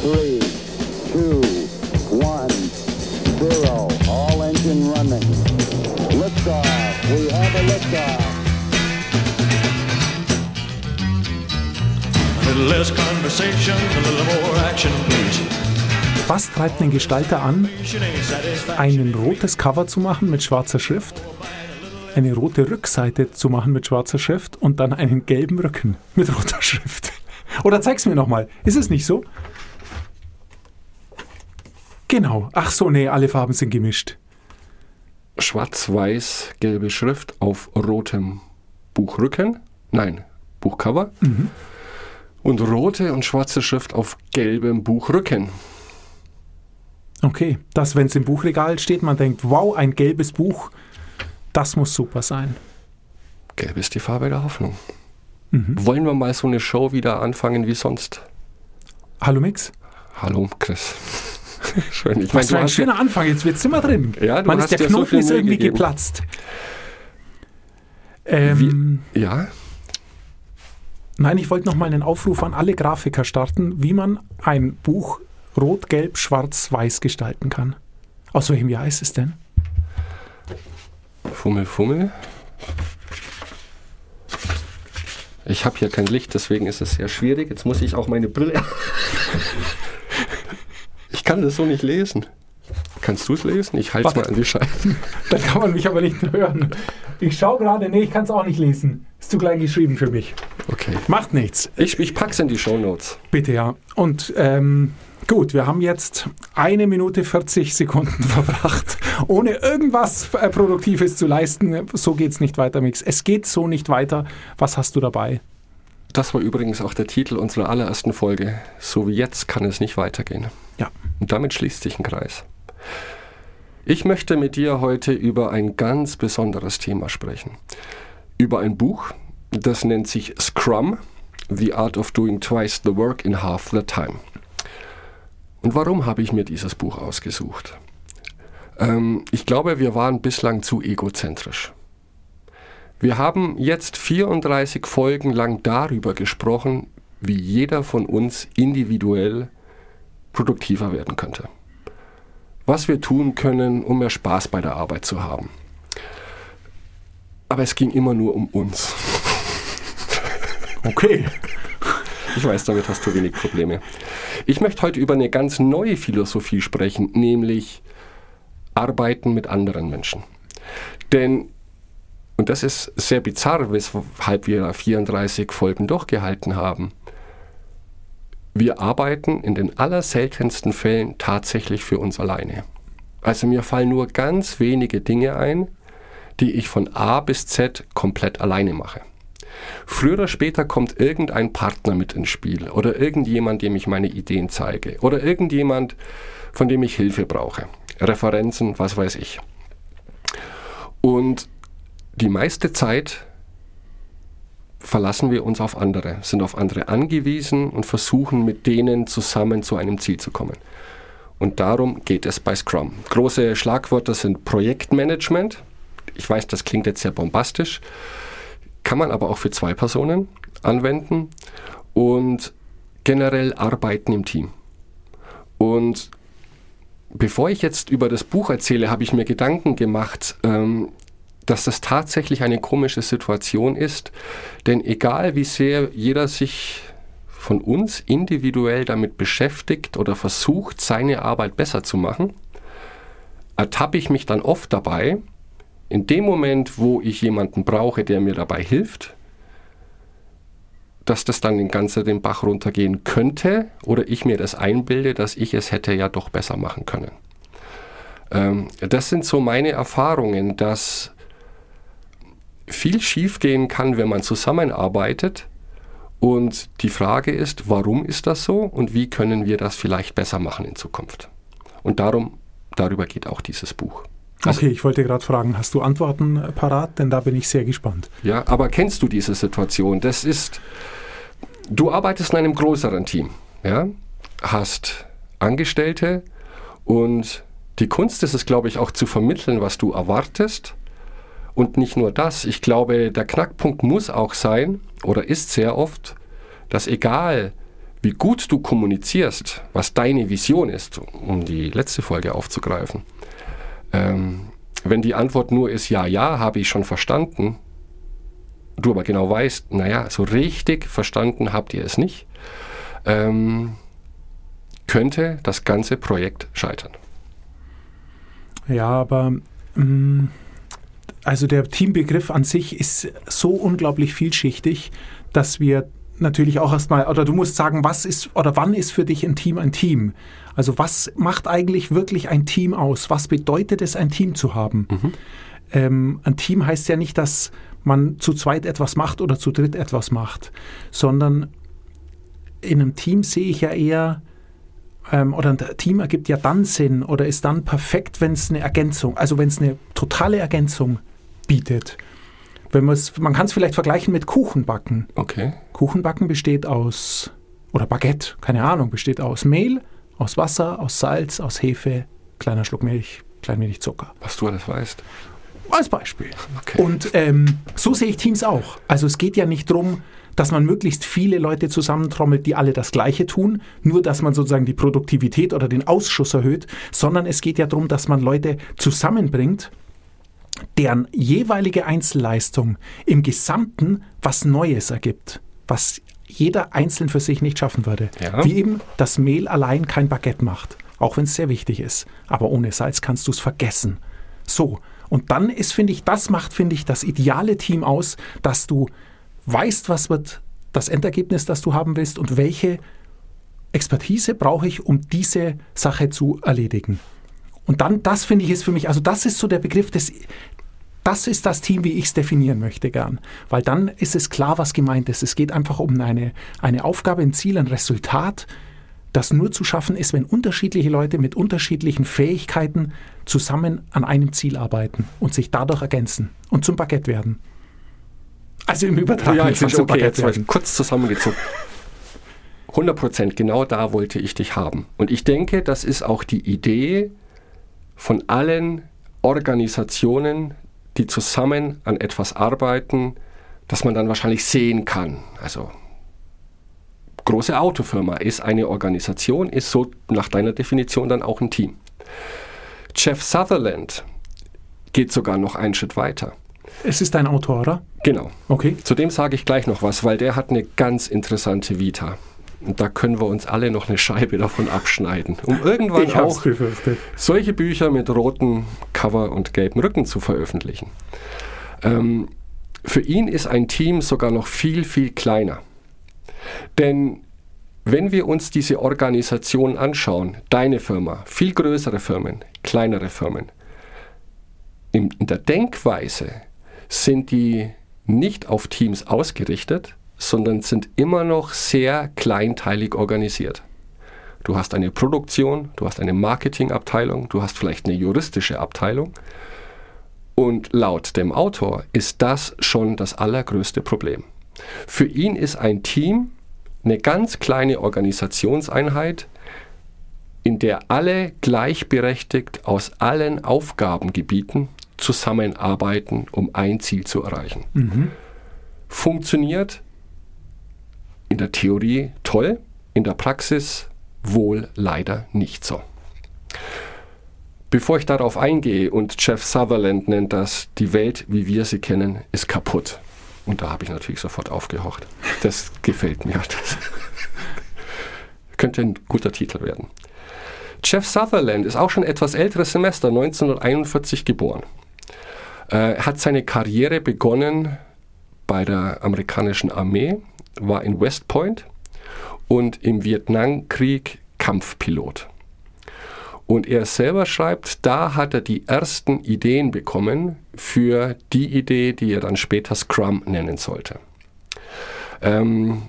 three, two, one, zero. All engine running. Liftoff. We have a liftoff. A little less conversation, little more action. Was treibt den Gestalter an, ein rotes Cover zu machen mit schwarzer Schrift, eine rote Rückseite zu machen mit schwarzer Schrift und dann einen gelben Rücken mit roter Schrift? Oder zeig's mir nochmal. Ist es nicht so? Genau. Ach so, nee, alle Farben sind gemischt. Schwarz-weiß, gelbe Schrift auf rotem Buchrücken. Nein, Buchcover. Und rote und schwarze Schrift auf gelbem Buchrücken. Okay, dass, wenn es im Buchregal steht, man denkt, wow, ein gelbes Buch, das muss super sein. Gelb ist die Farbe der Hoffnung. Wollen wir mal so eine Show wieder anfangen wie sonst? Hallo Mix? Hallo, Chris. Schön. Ich Was du für ein hast ja- schöner Anfang, jetzt wird's immer drin. Ja, du Man hast ist, der so Knoten viel ist irgendwie gegeben. geplatzt. Ähm, Ja, nein, ich wollte noch mal einen Aufruf an alle Grafiker starten, wie man ein Buch rot, gelb, schwarz, weiß gestalten kann. Aus welchem Jahr ist es denn? Fummel, Fummel. Ich habe hier kein Licht, deswegen ist es sehr schwierig. Jetzt muss ich auch meine Brille. ich kann das so nicht lesen. Kannst du es lesen? Ich halte es mal an die Scheibe. Dann kann man mich aber nicht hören. Ich schaue gerade, nee, ich kann es auch nicht lesen. Ist zu klein geschrieben für mich. Okay. Macht nichts. Ich, ich pack's in die Shownotes. Bitte, ja. Und ähm, gut, wir haben jetzt eine Minute 40 Sekunden verbracht, ohne irgendwas äh, Produktives zu leisten. So geht's nicht weiter, Mix. Es geht so nicht weiter. Was hast du dabei? Das war übrigens auch der Titel unserer allerersten Folge. So wie jetzt kann es nicht weitergehen. Ja. Und damit schließt sich ein Kreis. Ich möchte mit dir heute über ein ganz besonderes Thema sprechen. Über ein Buch, das nennt sich Scrum, The Art of Doing Twice the Work in Half the Time. Und warum habe ich mir dieses Buch ausgesucht? Ähm, ich glaube, wir waren bislang zu egozentrisch. Wir haben jetzt 34 Folgen lang darüber gesprochen, wie jeder von uns individuell produktiver werden könnte. Was wir tun können, um mehr Spaß bei der Arbeit zu haben. Aber es ging immer nur um uns. Okay. Ich weiß, damit hast du wenig Probleme. Ich möchte heute über eine ganz neue Philosophie sprechen, nämlich Arbeiten mit anderen Menschen. Denn, und das ist sehr bizarr, weshalb wir 34 Folgen durchgehalten haben, wir arbeiten in den allerseltensten Fällen tatsächlich für uns alleine. Also mir fallen nur ganz wenige Dinge ein, die ich von A bis Z komplett alleine mache. Früher oder später kommt irgendein Partner mit ins Spiel oder irgendjemand, dem ich meine Ideen zeige oder irgendjemand, von dem ich Hilfe brauche. Referenzen, was weiß ich. Und die meiste Zeit verlassen wir uns auf andere, sind auf andere angewiesen und versuchen mit denen zusammen zu einem Ziel zu kommen. Und darum geht es bei Scrum. Große Schlagwörter sind Projektmanagement. Ich weiß, das klingt jetzt sehr bombastisch, kann man aber auch für zwei Personen anwenden und generell Arbeiten im Team. Und bevor ich jetzt über das Buch erzähle, habe ich mir Gedanken gemacht, ähm, dass das tatsächlich eine komische Situation ist, denn egal wie sehr jeder sich von uns individuell damit beschäftigt oder versucht, seine Arbeit besser zu machen, ertappe ich mich dann oft dabei, in dem Moment, wo ich jemanden brauche, der mir dabei hilft, dass das dann den ganzen den Bach runtergehen könnte oder ich mir das einbilde, dass ich es hätte ja doch besser machen können. Ähm, das sind so meine Erfahrungen, dass viel schiefgehen kann, wenn man zusammenarbeitet. Und die Frage ist, warum ist das so und wie können wir das vielleicht besser machen in Zukunft? Und darum, darüber geht auch dieses Buch. Also- Okay, ich wollte gerade fragen, hast du Antworten äh, parat? Denn da bin ich sehr gespannt. Ja, aber kennst du diese Situation? Das ist, du arbeitest in einem größeren Team, ja, hast Angestellte und die Kunst ist es, glaube ich, auch zu vermitteln, was du erwartest. Und nicht nur das, ich glaube, der Knackpunkt muss auch sein oder ist sehr oft, dass egal wie gut du kommunizierst, was deine Vision ist, um die letzte Folge aufzugreifen. Ähm, wenn die Antwort nur ist, ja, ja, habe ich schon verstanden, du aber genau weißt, naja, so richtig verstanden habt ihr es nicht, ähm, könnte das ganze Projekt scheitern. Ja, aber mh, mm, also der Teambegriff an sich ist so unglaublich vielschichtig, dass wir natürlich auch erstmal, oder du musst sagen, was ist oder wann ist für dich ein Team ein Team? Also was macht eigentlich wirklich ein Team aus? Was bedeutet es, ein Team zu haben? Mhm. Ähm, ein Team heißt ja nicht, dass man zu zweit etwas macht oder zu dritt etwas macht, sondern in einem Team sehe ich ja eher, ähm, oder ein Team ergibt ja dann Sinn oder ist dann perfekt, wenn es eine Ergänzung, also wenn es eine totale Ergänzung bietet. Wenn man kann es vielleicht vergleichen mit Kuchenbacken. Okay. Kuchenbacken besteht aus, oder Baguette, keine Ahnung, besteht aus Mehl, aus Wasser, aus Salz, aus Hefe, kleiner Schluck Milch, klein wenig Zucker. Was du alles weißt. Als Beispiel. Okay. Und ähm, so sehe ich Teams auch. Also es geht ja nicht darum, dass man möglichst viele Leute zusammentrommelt, die alle das Gleiche tun, nur dass man sozusagen die Produktivität oder den Ausschuss erhöht, sondern es geht ja darum, dass man Leute zusammenbringt, deren jeweilige Einzelleistung im Gesamten was Neues ergibt, was jeder einzeln für sich nicht schaffen würde. Ja. Wie eben das Mehl allein kein Baguette macht, auch wenn es sehr wichtig ist. Aber ohne Salz kannst du es vergessen. So, und dann ist, finde ich, das macht, finde ich, das ideale Team aus, dass du weißt, was wird das Endergebnis, das du haben willst und welche Expertise brauche ich, um diese Sache zu erledigen. Und dann, das finde ich, ist für mich, also das ist so der Begriff des, das ist das Team, wie ich es definieren möchte gern. Weil dann ist es klar, was gemeint ist. Es geht einfach um eine, eine Aufgabe, ein Ziel, ein Resultat, das nur zu schaffen ist, wenn unterschiedliche Leute mit unterschiedlichen Fähigkeiten zusammen an einem Ziel arbeiten und sich dadurch ergänzen und zum Baguette werden. Also im Übertrag. Ja, ich zum okay, jetzt werden. kurz zusammengezogen. 100 Prozent, genau da wollte ich dich haben. Und ich denke, das ist auch die Idee von allen Organisationen, die zusammen an etwas arbeiten, das man dann wahrscheinlich sehen kann. Also große Autofirma ist eine Organisation, ist so nach deiner Definition dann auch ein Team. Jeff Sutherland geht sogar noch einen Schritt weiter. Es ist ein Autor, oder? Genau. Okay. Zu dem sage ich gleich noch was, weil der hat eine ganz interessante Vita. Und da können wir uns alle noch eine Scheibe davon abschneiden, um irgendwann ich auch solche Bücher mit rotem Cover und gelbem Rücken zu veröffentlichen. Ähm, für ihn ist ein Team sogar noch viel, viel kleiner. Denn wenn wir uns diese Organisation anschauen, deine Firma, viel größere Firmen, kleinere Firmen, in, in der Denkweise sind die nicht auf Teams ausgerichtet, sondern sind immer noch sehr kleinteilig organisiert. Du hast eine Produktion, du hast eine Marketingabteilung, du hast vielleicht eine juristische Abteilung. Und laut dem Autor ist das schon das allergrößte Problem. Für ihn ist ein Team eine ganz kleine Organisationseinheit, in der alle gleichberechtigt aus allen Aufgabengebieten zusammenarbeiten, um ein Ziel zu erreichen. Mhm. Funktioniert in der Theorie toll, in der Praxis wohl leider nicht so. Bevor ich darauf eingehe und Jeff Sutherland nennt das, die Welt, wie wir sie kennen, ist kaputt. Und da habe ich natürlich sofort aufgehorcht. Das gefällt mir. Das könnte ein guter Titel werden. Jeff Sutherland ist auch schon etwas älteres Semester, 1941 geboren. Er hat seine Karriere begonnen bei der amerikanischen Armee, war in West Point und im Vietnamkrieg Kampfpilot. Und er selber schreibt, da hat er die ersten Ideen bekommen für die Idee, die er dann später Scrum nennen sollte. Ähm,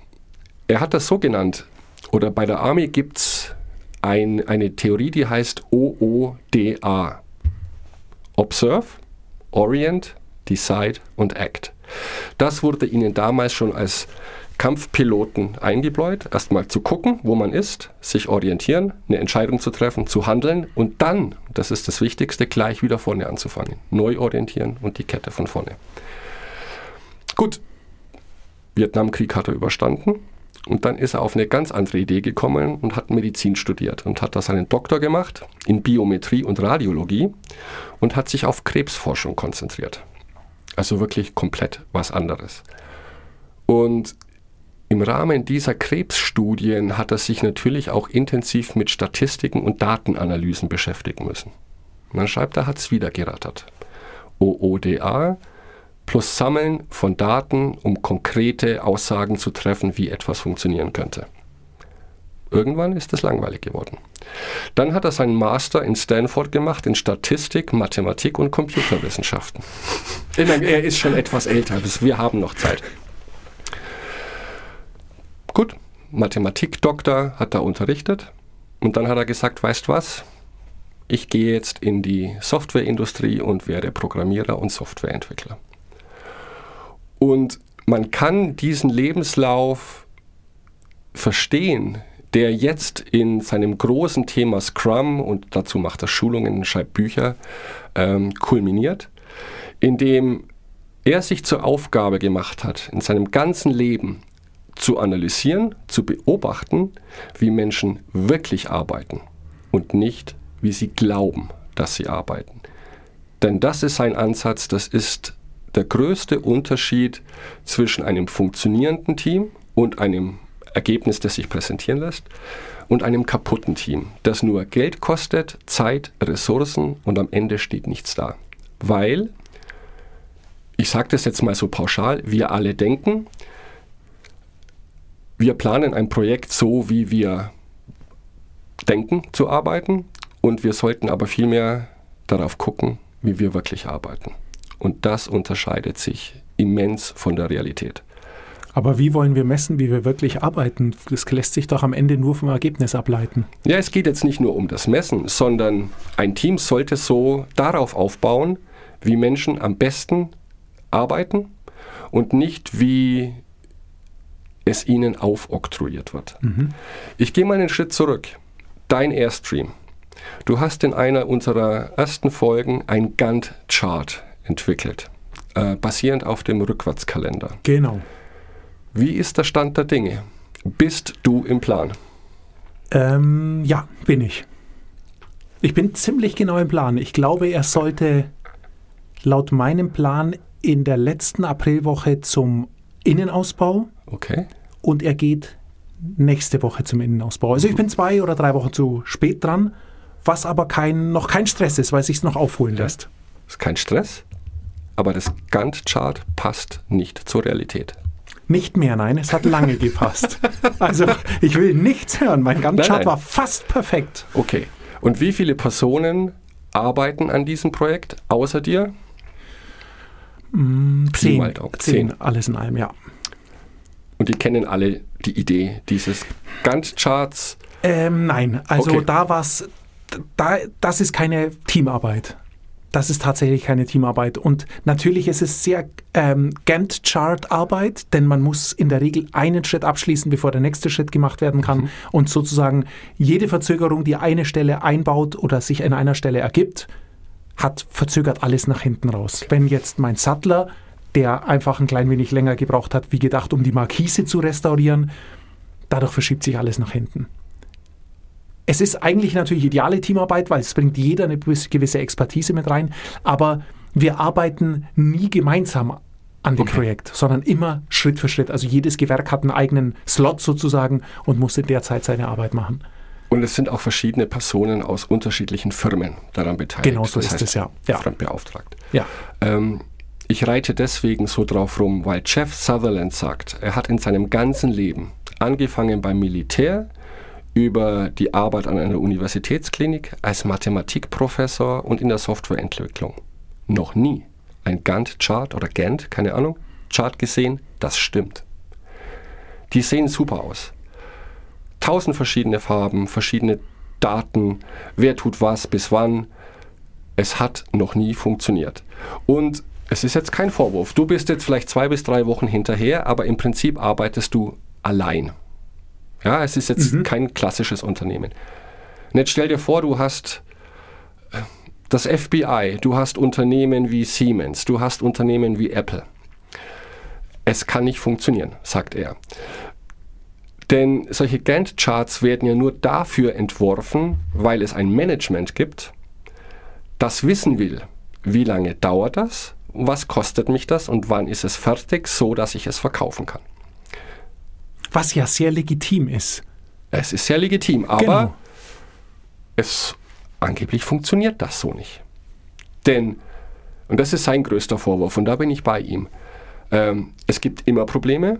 er hat das so genannt, oder bei der Army gibt es ein, eine Theorie, die heißt OODA. Observe, Orient, Decide und Act. Das wurde ihnen damals schon als Kampfpiloten eingebläut, erstmal zu gucken, wo man ist, sich orientieren, eine Entscheidung zu treffen, zu handeln und dann, das ist das Wichtigste, gleich wieder vorne anzufangen. Neu orientieren und die Kette von vorne. Gut, Vietnamkrieg hat er überstanden Und dann ist er auf eine ganz andere Idee gekommen und hat Medizin studiert und hat da seinen Doktor gemacht in Biometrie und Radiologie und hat sich auf Krebsforschung konzentriert. Also wirklich komplett was anderes. Und im Rahmen dieser Krebsstudien hat er sich natürlich auch intensiv mit Statistiken und Datenanalysen beschäftigen müssen. Dann schreibt er, hat es wieder gerattert. OODA plus Sammeln von Daten, um konkrete Aussagen zu treffen, wie etwas funktionieren könnte. Irgendwann ist es langweilig geworden. Dann hat er seinen Master in Stanford gemacht in Statistik, Mathematik und Computerwissenschaften. Er ist schon etwas älter, wir haben noch Zeit. Gut, Mathematikdoktor hat er unterrichtet und dann hat er gesagt, weißt was, ich gehe jetzt in die Softwareindustrie und werde Programmierer und Softwareentwickler. Und man kann diesen Lebenslauf verstehen, der jetzt in seinem großen Thema Scrum und dazu macht er Schulungen, schreibt Bücher, ähm, kulminiert, indem er sich zur Aufgabe gemacht hat, in seinem ganzen Leben zu analysieren, zu beobachten, wie Menschen wirklich arbeiten und nicht, wie sie glauben, dass sie arbeiten. Denn das ist sein Ansatz, das ist der größte Unterschied zwischen einem funktionierenden Team und einem Ergebnis, das sich präsentieren lässt, und einem kaputten Team, das nur Geld kostet, Zeit, Ressourcen und am Ende steht nichts da. Weil, ich sage das jetzt mal so pauschal, wir alle denken, wir planen ein Projekt so, wie wir denken zu arbeiten und wir sollten aber vielmehr darauf gucken, wie wir wirklich arbeiten. Und das unterscheidet sich immens von der Realität. Aber wie wollen wir messen, wie wir wirklich arbeiten? Das lässt sich doch am Ende nur vom Ergebnis ableiten. Ja, es geht jetzt nicht nur um das Messen, sondern ein Team sollte so darauf aufbauen, wie Menschen am besten arbeiten und nicht wie es ihnen aufoktroyiert wird. Mhm. Ich gehe mal einen Schritt zurück. Dein Airstream. Du hast in einer unserer ersten Folgen ein Gantt-Chart entwickelt, äh, basierend auf dem Rückwärtskalender. Genau. Wie ist der Stand der Dinge? Bist du im Plan? Ähm, ja, bin ich. Ich bin ziemlich genau im Plan. Ich glaube, er sollte laut meinem Plan in der letzten Aprilwoche zum Innenausbau. Okay. Und er geht nächste Woche zum Innenausbau. Also ich bin zwei oder drei Wochen zu spät dran, was aber kein, noch kein Stress ist, weil es sich noch aufholen lässt. Das ist kein Stress? aber das Gantt-Chart passt nicht zur Realität. Nicht mehr, nein, es hat lange gepasst. Also ich will nichts hören, mein Gantt-Chart war fast perfekt. Okay, und wie viele Personen arbeiten an diesem Projekt außer dir? Mm, zehn, zehn, alles in allem, ja. Und die kennen alle die Idee dieses Gantt-Charts? Ähm, nein, also okay. da war es, da, das ist keine Teamarbeit das ist tatsächlich keine Teamarbeit. Und natürlich ist es sehr ähm, Gantt-Chart-Arbeit, denn man muss in der Regel einen Schritt abschließen, bevor der nächste Schritt gemacht werden kann. Mhm. Und sozusagen jede Verzögerung, die eine Stelle einbaut oder sich in einer Stelle ergibt, hat verzögert alles nach hinten raus. Wenn jetzt mein Sattler, der einfach ein klein wenig länger gebraucht hat, wie gedacht, um die Markise zu restaurieren, dadurch verschiebt sich alles nach hinten. Es ist eigentlich natürlich ideale Teamarbeit, weil es bringt jeder eine gewisse Expertise mit rein, aber wir arbeiten nie gemeinsam an dem okay. Projekt, sondern immer Schritt für Schritt. Also jedes Gewerk hat einen eigenen Slot sozusagen und muss in der Zeit seine Arbeit machen. Und es sind auch verschiedene Personen aus unterschiedlichen Firmen daran beteiligt. Genau so das ist es, ja. ja. Fremdbeauftragt. Ja. Ähm, ich reite deswegen so drauf rum, weil Jeff Sutherland sagt, er hat in seinem ganzen Leben, angefangen beim Militär, über die Arbeit an einer Universitätsklinik als Mathematikprofessor und in der Softwareentwicklung. Noch nie ein Gantt-Chart oder Gantt, keine Ahnung, Chart gesehen, das stimmt. Die sehen super aus. Tausend verschiedene Farben, verschiedene Daten, wer tut was, bis wann. Es hat noch nie funktioniert. Und es ist jetzt kein Vorwurf. Du bist jetzt vielleicht zwei bis drei Wochen hinterher, aber im Prinzip arbeitest du allein. Ja, es ist jetzt mhm. kein klassisches Unternehmen. Und jetzt stell dir vor, du hast äh, das FBI, du hast Unternehmen wie Siemens, du hast Unternehmen wie Apple. Es kann nicht funktionieren, sagt er. Denn solche Gantt-Charts werden ja nur dafür entworfen, weil es ein Management gibt, das wissen will, wie lange dauert das, was kostet mich das und wann ist es fertig, so dass ich es verkaufen kann. Was ja sehr legitim ist. Es ist sehr legitim, aber Genau. es angeblich funktioniert das so nicht. Denn, und das ist sein größter Vorwurf, und da bin ich bei ihm, ähm, es gibt immer Probleme.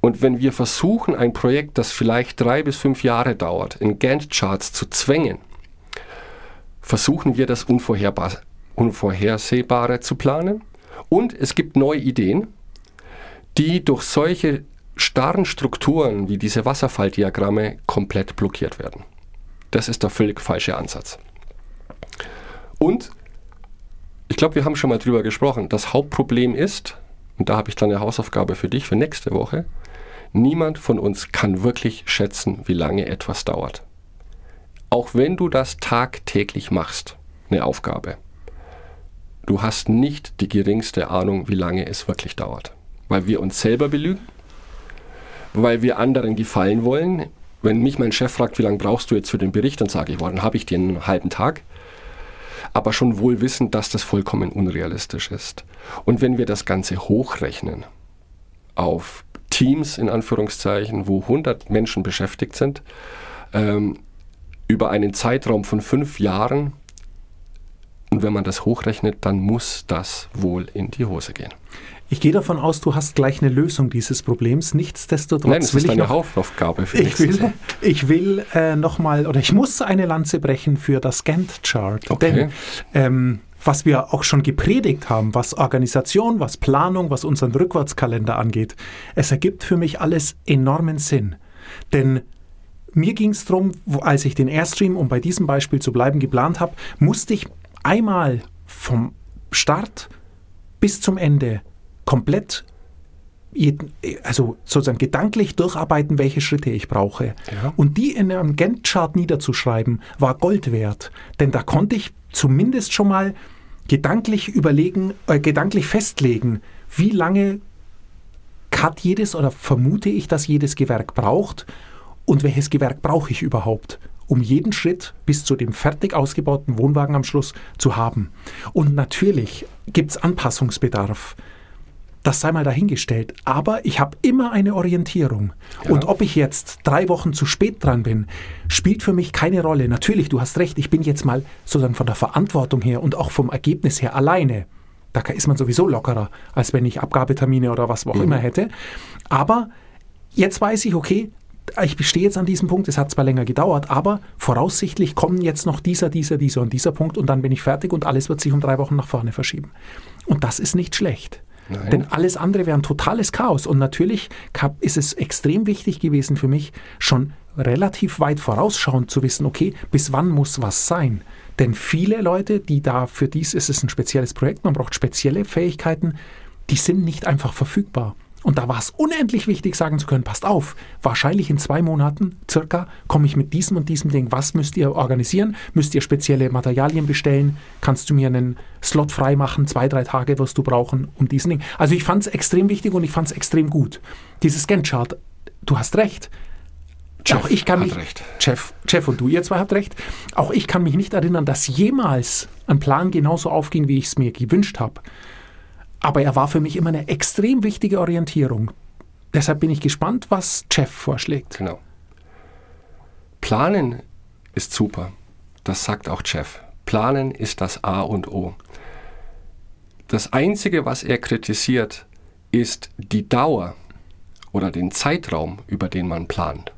Und wenn wir versuchen, ein Projekt, das vielleicht drei bis fünf Jahre dauert, in Gantt-Charts zu zwängen, versuchen wir das Unvorherbar Unvorhersehbare zu planen. Und es gibt neue Ideen, die durch solche starren Strukturen wie diese Wasserfalldiagramme komplett blockiert werden. Das ist der völlig falsche Ansatz. Und ich glaube, wir haben schon mal drüber gesprochen. Das Hauptproblem ist, und da habe ich dann eine Hausaufgabe für dich für nächste Woche, niemand von uns kann wirklich schätzen, wie lange etwas dauert. Auch wenn du das tagtäglich machst, eine Aufgabe, du hast nicht die geringste Ahnung, wie lange es wirklich dauert. Weil wir uns selber belügen, weil wir anderen gefallen wollen. Wenn mich mein Chef fragt, wie lange brauchst du jetzt für den Bericht, dann sage ich, boah, dann habe ich den einen halben Tag. Aber schon wohl wissen, dass das vollkommen unrealistisch ist. Und wenn wir das Ganze hochrechnen auf Teams in Anführungszeichen, wo 100 Menschen beschäftigt sind, ähm, über einen Zeitraum von fünf Jahren, und wenn man das hochrechnet, dann muss das wohl in die Hose gehen. Ich gehe davon aus, du hast gleich eine Lösung dieses Problems. Nichtsdestotrotz Nein, es will ist ich eine noch, Hausaufgabe für ich will, ich will äh, nochmal, oder ich muss eine Lanze brechen für das Gantt-Chart. Okay. Denn ähm, was wir auch schon gepredigt haben, was Organisation, was Planung, was unseren Rückwärtskalender angeht, es ergibt für mich alles enormen Sinn. Denn mir ging es darum, als ich den Airstream, um bei diesem Beispiel zu bleiben, geplant habe, musste ich einmal vom Start bis zum Ende komplett also sozusagen gedanklich durcharbeiten, welche Schritte ich brauche. Ja. Und die in einem Gantt-Chart niederzuschreiben, war Gold wert. Denn da konnte ich zumindest schon mal gedanklich überlegen, äh, gedanklich festlegen, wie lange hat jedes oder vermute ich, dass jedes Gewerk braucht und welches Gewerk brauche ich überhaupt, um jeden Schritt bis zu dem fertig ausgebauten Wohnwagen am Schluss zu haben. Und natürlich gibt es Anpassungsbedarf. Das sei mal dahingestellt. Aber ich habe immer eine Orientierung. Und ob ich jetzt drei Wochen zu spät dran bin, spielt für mich keine Rolle. Natürlich, du hast recht, ich bin jetzt mal sozusagen von der Verantwortung her und auch vom Ergebnis her alleine. Da ist man sowieso lockerer, als wenn ich Abgabetermine oder was auch immer hätte. Aber jetzt weiß ich, okay, ich bestehe jetzt an diesem Punkt, es hat zwar länger gedauert, aber voraussichtlich kommen jetzt noch dieser, dieser, dieser und dieser Punkt und dann bin ich fertig und alles wird sich um drei Wochen nach vorne verschieben. Und das ist nicht schlecht. Nein. Denn alles andere wäre ein totales Chaos. Und natürlich ist es extrem wichtig gewesen für mich, schon relativ weit vorausschauend zu wissen, okay, bis wann muss was sein. Denn viele Leute, die da, für dies ist es ein spezielles Projekt, man braucht spezielle Fähigkeiten, die sind nicht einfach verfügbar. Und da war es unendlich wichtig, sagen zu können, passt auf, wahrscheinlich in zwei Monaten circa komme ich mit diesem und diesem Ding. Was müsst ihr organisieren? Müsst ihr spezielle Materialien bestellen? Kannst du mir einen Slot frei machen? Zwei, drei Tage wirst du brauchen, um diesen Ding. Also ich fand es extrem wichtig und ich fand es extrem gut. Dieses Gantt-Chart, du hast recht. Jeff auch ich kann mich, recht. Jeff, Jeff und du, ihr zwei habt recht. Auch ich kann mich nicht erinnern, dass jemals ein Plan genauso aufging, wie ich es mir gewünscht habe. Aber er war für mich immer eine extrem wichtige Orientierung. Deshalb bin ich gespannt, was Jeff vorschlägt. Genau. Planen ist super. Das sagt auch Jeff. Planen ist das A und O. Das Einzige, was er kritisiert, ist die Dauer oder den Zeitraum, über den man plant.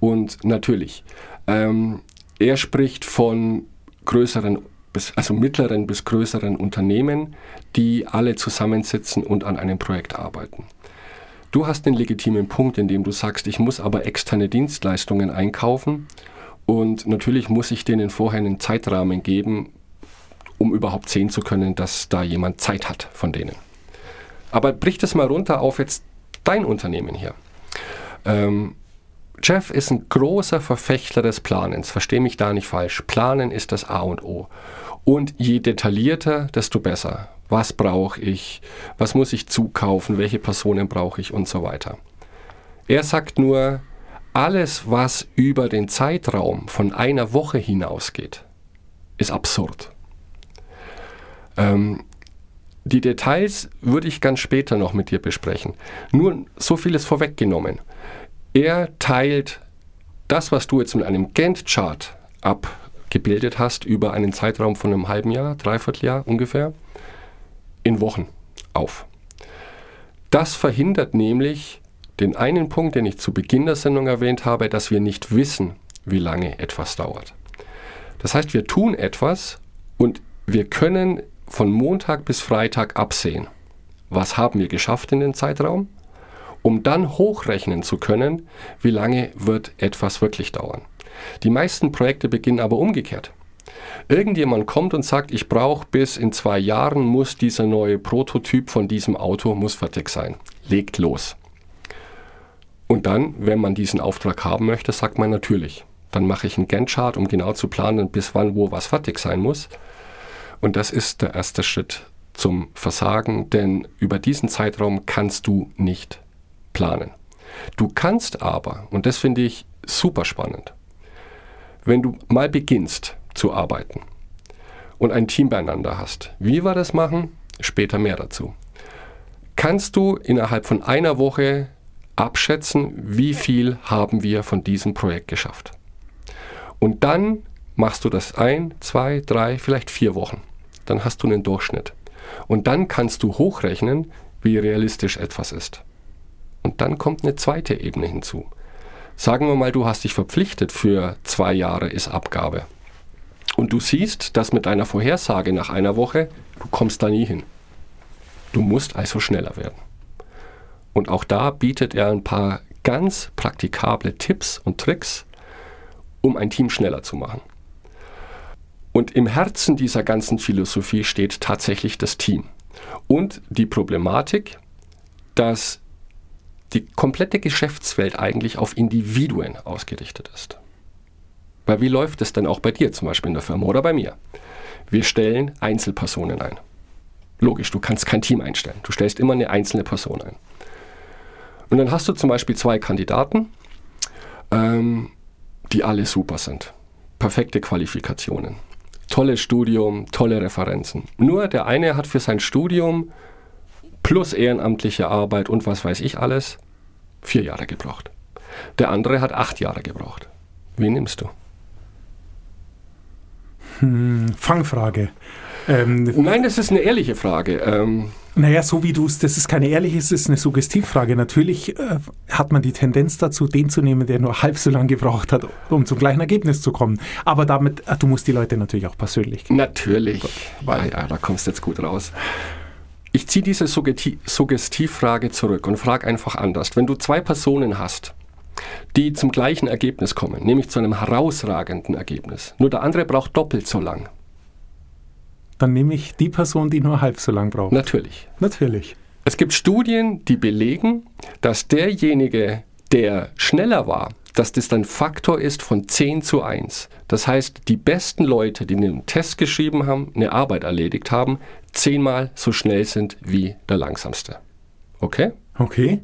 Und natürlich, ähm, er spricht von größeren, bis, also mittleren bis größeren Unternehmen, die alle zusammensitzen und an einem Projekt arbeiten. Du hast den legitimen Punkt, in dem du sagst, ich muss aber externe Dienstleistungen einkaufen und natürlich muss ich denen vorher einen Zeitrahmen geben, um überhaupt sehen zu können, dass da jemand Zeit hat von denen. Aber brich das mal runter auf jetzt dein Unternehmen hier. Ähm, Jeff ist ein großer Verfechter des Planens, verstehe mich da nicht falsch. Planen ist das A und O. Und je detaillierter, desto besser. Was brauche ich? Was muss ich zukaufen? Welche Personen brauche ich? Und so weiter. Er sagt nur, alles, was über den Zeitraum von einer Woche hinausgeht, ist absurd. Ähm, die Details würde ich ganz später noch mit dir besprechen. Nur so vieles vorweggenommen. Er teilt das, was du jetzt mit einem Gantt-Chart abgebildet hast, über einen Zeitraum von einem halben Jahr, dreiviertel Jahr ungefähr, in Wochen auf. Das verhindert nämlich den einen Punkt, den ich zu Beginn der Sendung erwähnt habe, dass wir nicht wissen, wie lange etwas dauert. Das heißt, wir tun etwas und wir können von Montag bis Freitag absehen, was haben wir geschafft in den Zeitraum, um dann hochrechnen zu können, wie lange wird etwas wirklich dauern. Die meisten Projekte beginnen aber umgekehrt. Irgendjemand kommt und sagt, ich brauche bis in zwei Jahren muss dieser neue Prototyp von diesem Auto muss fertig sein. Legt los. Und dann, wenn man diesen Auftrag haben möchte, sagt man natürlich. Dann mache ich einen Gantt-Chart, um genau zu planen, bis wann wo was fertig sein muss. Und das ist der erste Schritt zum Versagen, denn über diesen Zeitraum kannst du nicht planen. Du kannst aber, und das finde ich super spannend, wenn du mal beginnst zu arbeiten und ein Team beieinander hast, wie wir das machen, später mehr dazu, kannst du innerhalb von einer Woche abschätzen, wie viel haben wir von diesem Projekt geschafft. Und dann machst du das ein, zwei, drei, vielleicht vier Wochen dann hast du einen Durchschnitt. Und dann kannst du hochrechnen, wie realistisch etwas ist. Und dann kommt eine zweite Ebene hinzu. Sagen wir mal, du hast dich verpflichtet für zwei Jahre ist Abgabe. Und du siehst, dass mit deiner Vorhersage nach einer Woche, du kommst da nie hin. Du musst also schneller werden. Und auch da bietet er ein paar ganz praktikable Tipps und Tricks, um ein Team schneller zu machen. Und im Herzen dieser ganzen Philosophie steht tatsächlich das Team und die Problematik, dass die komplette Geschäftswelt eigentlich auf Individuen ausgerichtet ist. Weil wie läuft es denn auch bei dir zum Beispiel in der Firma oder bei mir? Wir stellen Einzelpersonen ein. Logisch, du kannst kein Team einstellen. Du stellst immer eine einzelne Person ein. Und dann hast du zum Beispiel zwei Kandidaten, ähm, die alle super sind. Perfekte Qualifikationen tolles Studium, tolle Referenzen. Nur der eine hat für sein Studium plus ehrenamtliche Arbeit und was weiß ich alles vier Jahre gebraucht. Der andere hat acht Jahre gebraucht. Wen nimmst du? Hm, Fangfrage. Ähm, Nein, das ist eine ehrliche Frage. Ähm, naja, so wie du es, das ist keine ehrliche, es ist eine Suggestivfrage. Natürlich äh, hat man die Tendenz dazu, den zu nehmen, der nur halb so lange gebraucht hat, um zum gleichen Ergebnis zu kommen. Aber damit, äh, du musst die Leute natürlich auch persönlich kennen. Natürlich. Weil, ja, da kommst du jetzt gut raus. Ich ziehe diese Suggestivfrage zurück und frage einfach anders. Wenn du zwei Personen hast, die zum gleichen Ergebnis kommen, nämlich zu einem herausragenden Ergebnis, nur der andere braucht doppelt so lang, dann nehme ich die Person, die nur halb so lang braucht. Natürlich. Natürlich. Es gibt Studien, die belegen, dass derjenige, der schneller war, dass das ein Faktor ist von 10 zu 1. Das heißt, die besten Leute, die einen Test geschrieben haben, eine Arbeit erledigt haben, zehnmal so schnell sind wie der langsamste. Okay? Okay.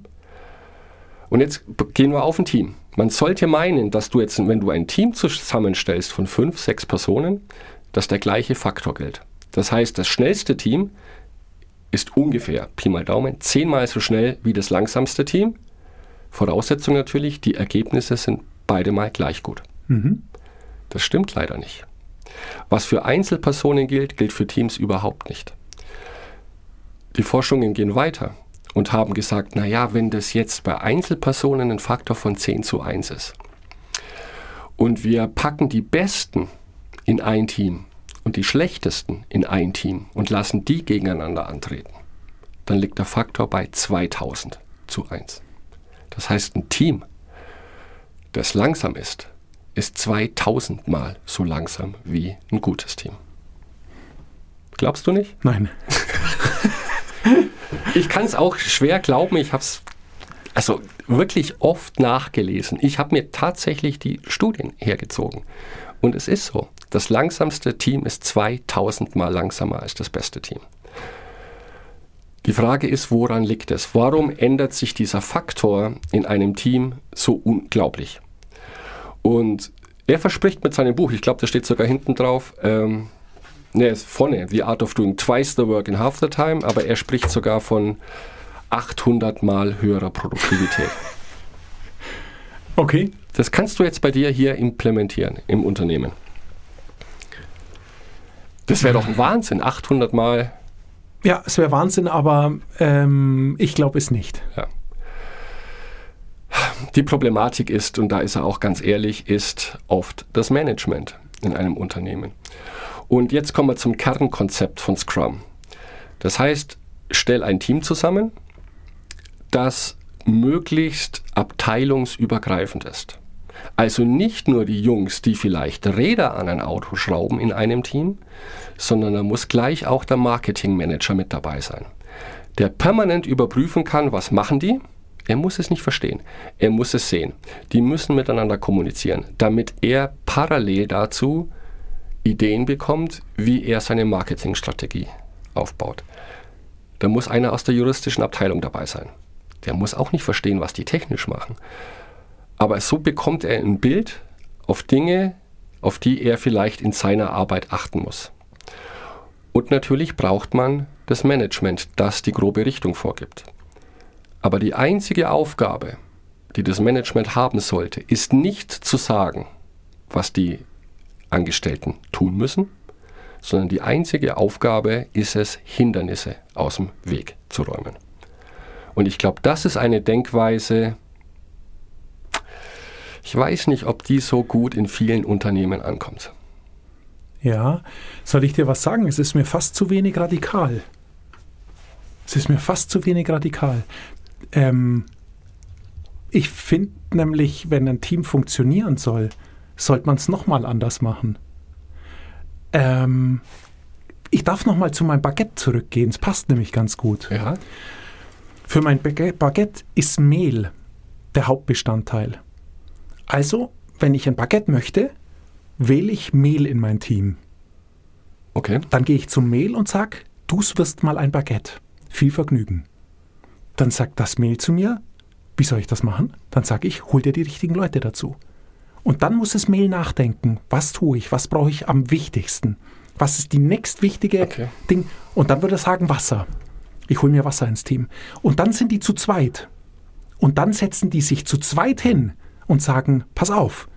Und jetzt gehen wir auf ein Team. Man sollte meinen, dass du jetzt, wenn du ein Team zusammenstellst von fünf, sechs Personen, dass der gleiche Faktor gilt. Das heißt, das schnellste Team ist ungefähr, Pi mal Daumen, zehnmal so schnell wie das langsamste Team. Voraussetzung natürlich, die Ergebnisse sind beide mal gleich gut. Mhm. Das stimmt leider nicht. Was für Einzelpersonen gilt, gilt für Teams überhaupt nicht. Die Forschungen gehen weiter und haben gesagt, naja, wenn das jetzt bei Einzelpersonen ein Faktor von 10 zu 1 ist und wir packen die Besten in ein Team, und die schlechtesten in ein Team und lassen die gegeneinander antreten, dann liegt der Faktor bei 2000 zu 1. Das heißt, ein Team, das langsam ist, ist 2000 Mal so langsam wie ein gutes Team. Glaubst du nicht? Nein. ich kann es auch schwer glauben. Ich habe es also wirklich oft nachgelesen. Ich habe mir tatsächlich die Studien hergezogen. Und es ist so. Das langsamste Team ist 2000 Mal langsamer als das beste Team. Die Frage ist, woran liegt es? Warum ändert sich dieser Faktor in einem Team so unglaublich? Und er verspricht mit seinem Buch, ich glaube, das steht sogar hinten drauf, ähm, ne, ist vorne, The Art of Doing Twice the Work in Half the Time, aber er spricht sogar von 800 Mal höherer Produktivität. Okay. Das kannst du jetzt bei dir hier implementieren im Unternehmen. Das wäre doch ein Wahnsinn, 800 Mal. Ja, es wäre Wahnsinn, aber ähm, ich glaube es nicht. Ja. Die Problematik ist, und da ist er auch ganz ehrlich, ist oft das Management in einem Unternehmen. Und jetzt kommen wir zum Kernkonzept von Scrum. Das heißt, stell ein Team zusammen, das möglichst abteilungsübergreifend ist. Also nicht nur die Jungs, die vielleicht Räder an ein Auto schrauben in einem Team, sondern da muss gleich auch der Marketingmanager mit dabei sein, der permanent überprüfen kann, was machen die. Er muss es nicht verstehen, er muss es sehen. Die müssen miteinander kommunizieren, damit er parallel dazu Ideen bekommt, wie er seine Marketingstrategie aufbaut. Da muss einer aus der juristischen Abteilung dabei sein. Der muss auch nicht verstehen, was die technisch machen. Aber so bekommt er ein Bild auf Dinge, auf die er vielleicht in seiner Arbeit achten muss. Und natürlich braucht man das Management, das die grobe Richtung vorgibt. Aber die einzige Aufgabe, die das Management haben sollte, ist nicht zu sagen, was die Angestellten tun müssen, sondern die einzige Aufgabe ist es, Hindernisse aus dem Weg zu räumen. Und ich glaube, das ist eine Denkweise, ich weiß nicht, ob die so gut in vielen Unternehmen ankommt. Ja, soll ich dir was sagen? Es ist mir fast zu wenig radikal. Es ist mir fast zu wenig radikal. Ähm, ich finde nämlich, wenn ein Team funktionieren soll, sollte man es nochmal anders machen. Ähm, ich darf nochmal zu meinem Baguette zurückgehen. Es passt nämlich ganz gut. Ja. Für mein Baguette ist Mehl der Hauptbestandteil. Also, wenn ich ein Baguette möchte, wähle ich Mehl in mein Team. Okay. Dann gehe ich zum Mehl und sage, du wirst mal ein Baguette. Viel Vergnügen. Dann sagt das Mehl zu mir, wie soll ich das machen? Dann sage ich, hol dir die richtigen Leute dazu. Und dann muss das Mehl nachdenken, was tue ich, was brauche ich am wichtigsten, was ist die nächstwichtige Okay. Ding. Und dann würde er sagen, Wasser. Ich hole mir Wasser ins Team. Und dann sind die zu zweit. Und dann setzen die sich zu zweit hin und sagen, pass auf,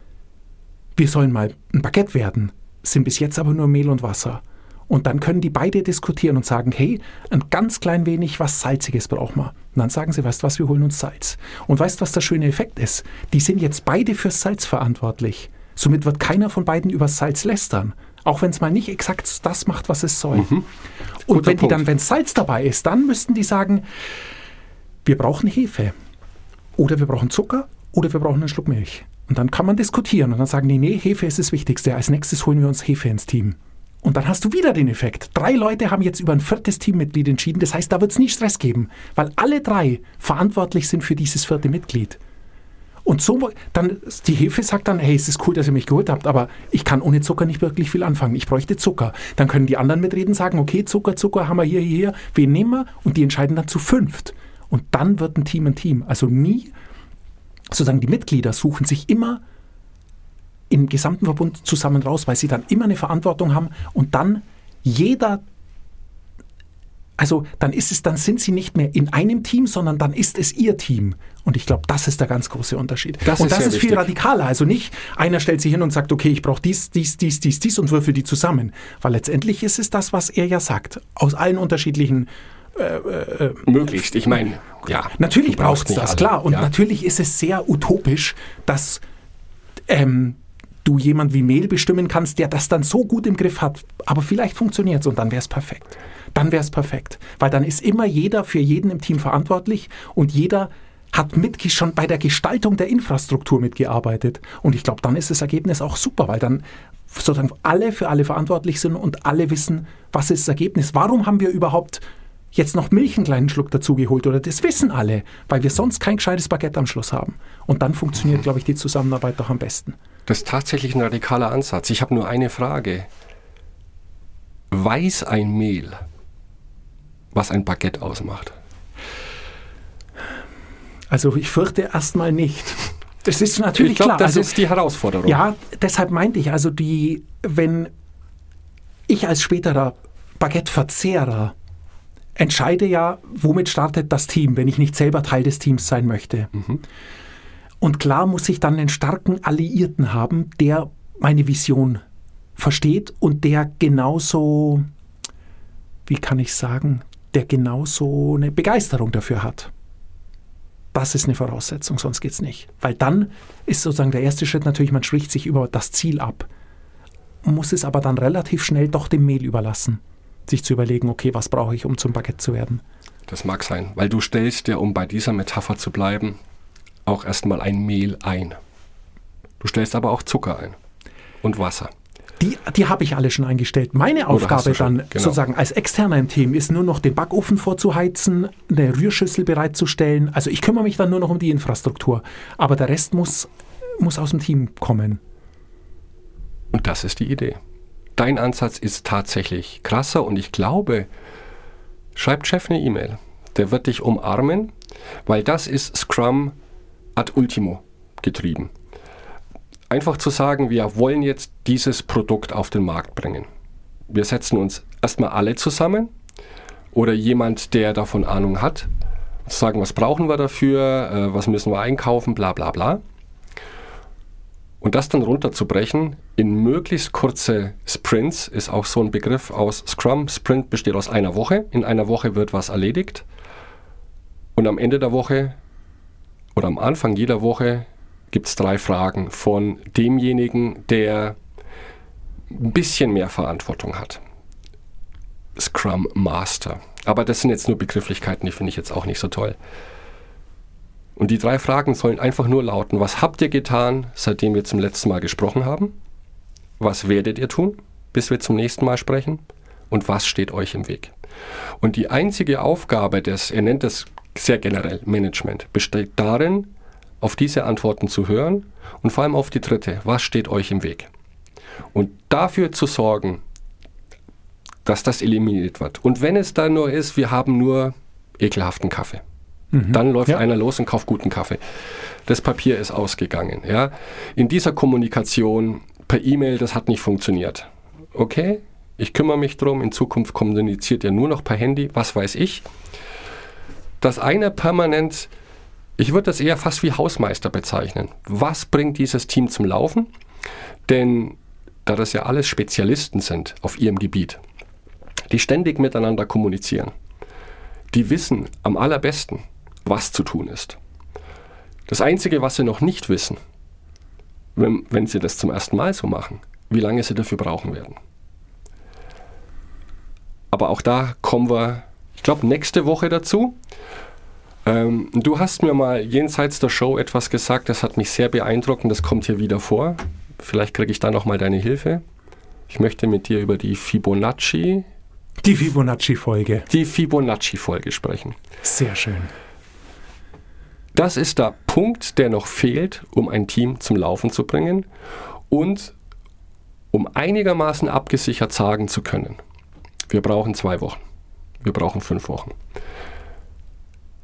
wir sollen mal ein Baguette werden, sind bis jetzt aber nur Mehl und Wasser. Und dann können die beide diskutieren und sagen, hey, ein ganz klein wenig was Salziges brauchen wir. Und dann sagen sie, weißt du was, wir holen uns Salz. Und weißt du, was der schöne Effekt ist? Die sind jetzt beide fürs Salz verantwortlich. Somit wird keiner von beiden über Salz lästern. Auch wenn es mal nicht exakt das macht, was es soll. Und Guter wenn die dann, wenn Salz dabei ist, dann müssten die sagen, wir brauchen Hefe. Oder wir brauchen Zucker oder wir brauchen einen Schluck Milch. Und dann kann man diskutieren und dann sagen die, nee, Hefe ist das Wichtigste. Als nächstes holen wir uns Hefe ins Team. Und dann hast du wieder den Effekt. Drei Leute haben jetzt über ein viertes Teammitglied entschieden. Das heißt, da wird es nie Stress geben, weil alle drei verantwortlich sind für dieses vierte Mitglied. Und so, dann, die Hefe sagt dann, hey, es ist cool, dass ihr mich geholt habt, aber ich kann ohne Zucker nicht wirklich viel anfangen. Ich bräuchte Zucker. Dann können die anderen mitreden, sagen, okay, Zucker, Zucker haben wir hier, hier, hier. Wen nehmen wir? Und die entscheiden dann zu fünft. Und dann wird ein Team ein Team. Also nie, sozusagen die Mitglieder suchen sich immer im gesamten Verbund zusammen raus, weil sie dann immer eine Verantwortung haben und dann jeder also dann ist es, dann sind sie nicht mehr in einem Team, sondern dann ist es ihr Team. Und ich glaube, das ist der ganz große Unterschied. Das und ist das ist viel wichtig. radikaler. Also nicht, einer stellt sich hin und sagt, okay, ich brauche dies, dies, dies, dies, dies und würfel die zusammen. Weil letztendlich ist es das, was er ja sagt. Aus allen unterschiedlichen Möglichst. Ich meine, ja. Natürlich braucht es das, alle, klar. Und ja. natürlich ist es sehr utopisch, dass ähm, du jemand wie Mehl bestimmen kannst, der das dann so gut im Griff hat. Aber vielleicht funktioniert es und dann wäre es perfekt. Dann wäre es perfekt. Weil dann ist immer jeder für jeden im Team verantwortlich und jeder hat mit, schon bei der Gestaltung der Infrastruktur mitgearbeitet. Und ich glaube, dann ist das Ergebnis auch super, weil dann sozusagen alle für alle verantwortlich sind und alle wissen, was ist das Ergebnis. Warum haben wir überhaupt jetzt noch Milch einen kleinen Schluck dazugeholt oder das wissen alle, weil wir sonst kein gescheites Baguette am Schluss haben. Und dann funktioniert, glaube ich, die Zusammenarbeit doch am besten. Das ist tatsächlich ein radikaler Ansatz. Ich habe nur eine Frage. Weiß ein Mehl, was ein Baguette ausmacht? Also ich fürchte erstmal nicht. Das ist natürlich ich glaub, klar. Das also, ist die Herausforderung. Ja, deshalb meinte ich, also die, wenn ich als späterer Baguette-Verzehrer entscheide ja, womit startet das Team, wenn ich nicht selber Teil des Teams sein möchte. Mhm. Und klar muss ich dann einen starken Alliierten haben, der meine Vision versteht und der genauso, wie kann ich sagen, der genauso eine Begeisterung dafür hat. Das ist eine Voraussetzung, sonst geht es nicht. Weil dann ist sozusagen der erste Schritt natürlich, man spricht sich über das Ziel ab, muss es aber dann relativ schnell doch dem Mehl überlassen, sich zu überlegen, okay, was brauche ich, um zum Baguette zu werden. Das mag sein, weil du stellst dir, um bei dieser Metapher zu bleiben, auch erstmal ein Mehl ein. Du stellst aber auch Zucker ein und Wasser. Die, die habe ich alle schon eingestellt. Meine Aufgabe schon, dann genau. sozusagen als Externer im Team ist nur noch den Backofen vorzuheizen, eine Rührschüssel bereitzustellen. Also ich kümmere mich dann nur noch um die Infrastruktur. Aber der Rest muss, muss aus dem Team kommen. Und das ist die Idee. Dein Ansatz ist tatsächlich krasser und ich glaube, schreibt Chef eine E-Mail. Der wird dich umarmen, weil das ist Scrum ad ultimo getrieben. Einfach zu sagen, wir wollen jetzt dieses Produkt auf den Markt bringen. Wir setzen uns erstmal alle zusammen oder jemand, der davon Ahnung hat, zu sagen, was brauchen wir dafür, äh, was müssen wir einkaufen, bla bla bla. Und das dann runterzubrechen in möglichst kurze Sprints ist auch so ein Begriff aus Scrum. Sprint besteht aus einer Woche. In einer Woche wird was erledigt. Und am Ende der Woche oder am Anfang jeder Woche gibt es drei Fragen von demjenigen, der ein bisschen mehr Verantwortung hat. Scrum Master. Aber das sind jetzt nur Begrifflichkeiten, die finde ich jetzt auch nicht so toll. Und die drei Fragen sollen einfach nur lauten, was habt ihr getan, seitdem wir zum letzten Mal gesprochen haben? Was werdet ihr tun, bis wir zum nächsten Mal sprechen? Und was steht euch im Weg? Und die einzige Aufgabe des, er nennt es sehr generell Management, besteht darin, auf diese Antworten zu hören und vor allem auf die dritte, was steht euch im Weg? Und dafür zu sorgen, dass das eliminiert wird. Und wenn es dann nur ist, wir haben nur ekelhaften Kaffee. Dann läuft Ja. einer los und kauft guten Kaffee. Das Papier ist ausgegangen. Ja? In dieser Kommunikation per E-Mail, das hat nicht funktioniert. Okay, ich kümmere mich drum. In Zukunft kommuniziert ihr nur noch per Handy. Was weiß ich? Dass einer permanent, ich würde das eher fast wie Hausmeister bezeichnen. Was bringt dieses Team zum Laufen? Denn da das ja alles Spezialisten sind auf ihrem Gebiet, die ständig miteinander kommunizieren, die wissen am allerbesten, was zu tun ist. Das Einzige, was sie noch nicht wissen, wenn, wenn sie das zum ersten Mal so machen, wie lange sie dafür brauchen werden. Aber auch da kommen wir, ich glaube, nächste Woche dazu. Ähm, du hast mir mal jenseits der Show etwas gesagt, das hat mich sehr beeindruckt und das kommt hier wieder vor. Vielleicht kriege ich da nochmal deine Hilfe. Ich möchte mit dir über die Fibonacci, Die Fibonacci-Folge. die Fibonacci-Folge sprechen. Sehr schön. Das ist der Punkt, der noch fehlt, um ein Team zum Laufen zu bringen und um einigermaßen abgesichert sagen zu können, wir brauchen zwei Wochen, wir brauchen fünf Wochen.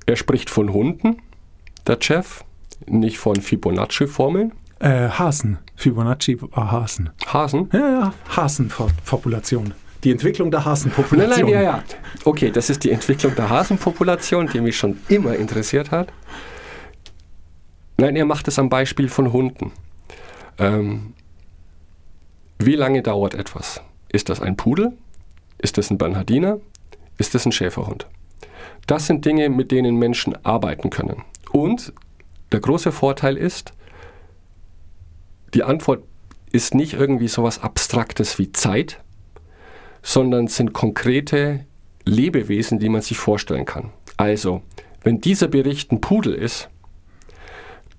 Er spricht von Hunden, der Chef, nicht von Fibonacci-Formeln. Äh, Hasen. Fibonacci war Hasen. Hasen? Ja, ja, Hasenpopulation. Die Entwicklung der Nein, Hasenpopulation. nein, ja, ja. Okay, das ist die Entwicklung der Hasenpopulation, die mich schon immer interessiert hat. Nein, er macht es am Beispiel von Hunden. Ähm, wie lange dauert etwas? Ist das ein Pudel? Ist das ein Bernhardiner? Ist das ein Schäferhund? Das sind Dinge, mit denen Menschen arbeiten können. Und der große Vorteil ist, die Antwort ist nicht irgendwie sowas Abstraktes wie Zeit, sondern sind konkrete Lebewesen, die man sich vorstellen kann. Also, wenn dieser Bericht ein Pudel ist,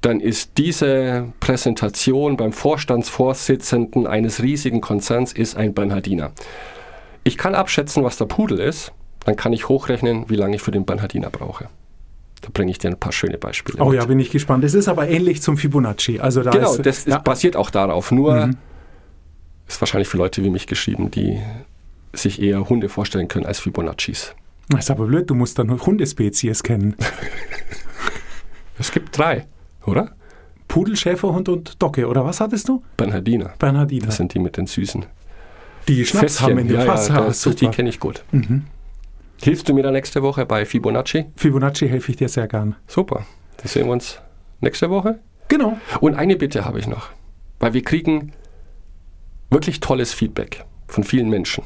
dann ist diese Präsentation beim Vorstandsvorsitzenden eines riesigen Konzerns ist ein Bernhardiner. Ich kann abschätzen, was der Pudel ist, dann kann ich hochrechnen, wie lange ich für den Bernhardiner brauche. Da bringe ich dir ein paar schöne Beispiele. Oh mit. ja, bin ich gespannt. Es ist aber ähnlich zum Fibonacci. Also da Genau, ist, das ja, basiert auch darauf. Nur ist wahrscheinlich für Leute wie mich geschrieben, die sich eher Hunde vorstellen können als Fibonaccis. Das ist aber blöd, du musst dann Hundespezies kennen. Es gibt drei, oder? Pudel, Schäferhund und Docke, oder was hattest du? Bernhardiner. Bernhardiner. Das sind die mit den süßen. Die Schnaps haben in dem ja, Fass. ja, das, die kenne ich gut. Hilfst du mir da nächste Woche bei Fibonacci? Fibonacci helfe ich dir sehr gern. Super. Dann sehen wir uns nächste Woche. Genau. Und eine Bitte habe ich noch, weil wir kriegen wirklich tolles Feedback von vielen Menschen.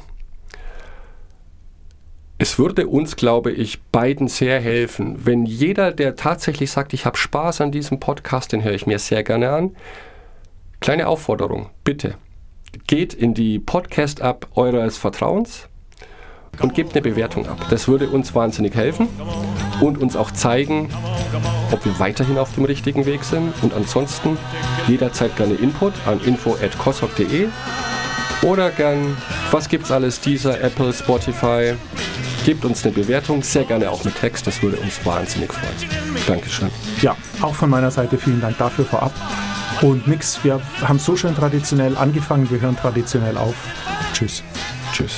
Es würde uns, glaube ich, beiden sehr helfen, wenn jeder, der tatsächlich sagt, ich habe Spaß an diesem Podcast, den höre ich mir sehr gerne an. Kleine Aufforderung, bitte, geht in die Podcast-App eures Vertrauens und gebt eine Bewertung ab. Das würde uns wahnsinnig helfen und uns auch zeigen, ob wir weiterhin auf dem richtigen Weg sind. Und ansonsten jederzeit gerne Input an info.kosok.de oder gern, was gibt's alles, dieser Apple, Spotify. Gebt uns eine Bewertung, sehr gerne auch mit Text, das würde uns wahnsinnig freuen. Dankeschön. Ja, auch von meiner Seite vielen Dank dafür vorab. Und nix, wir haben so schön traditionell angefangen, wir hören traditionell auf. Tschüss. Tschüss.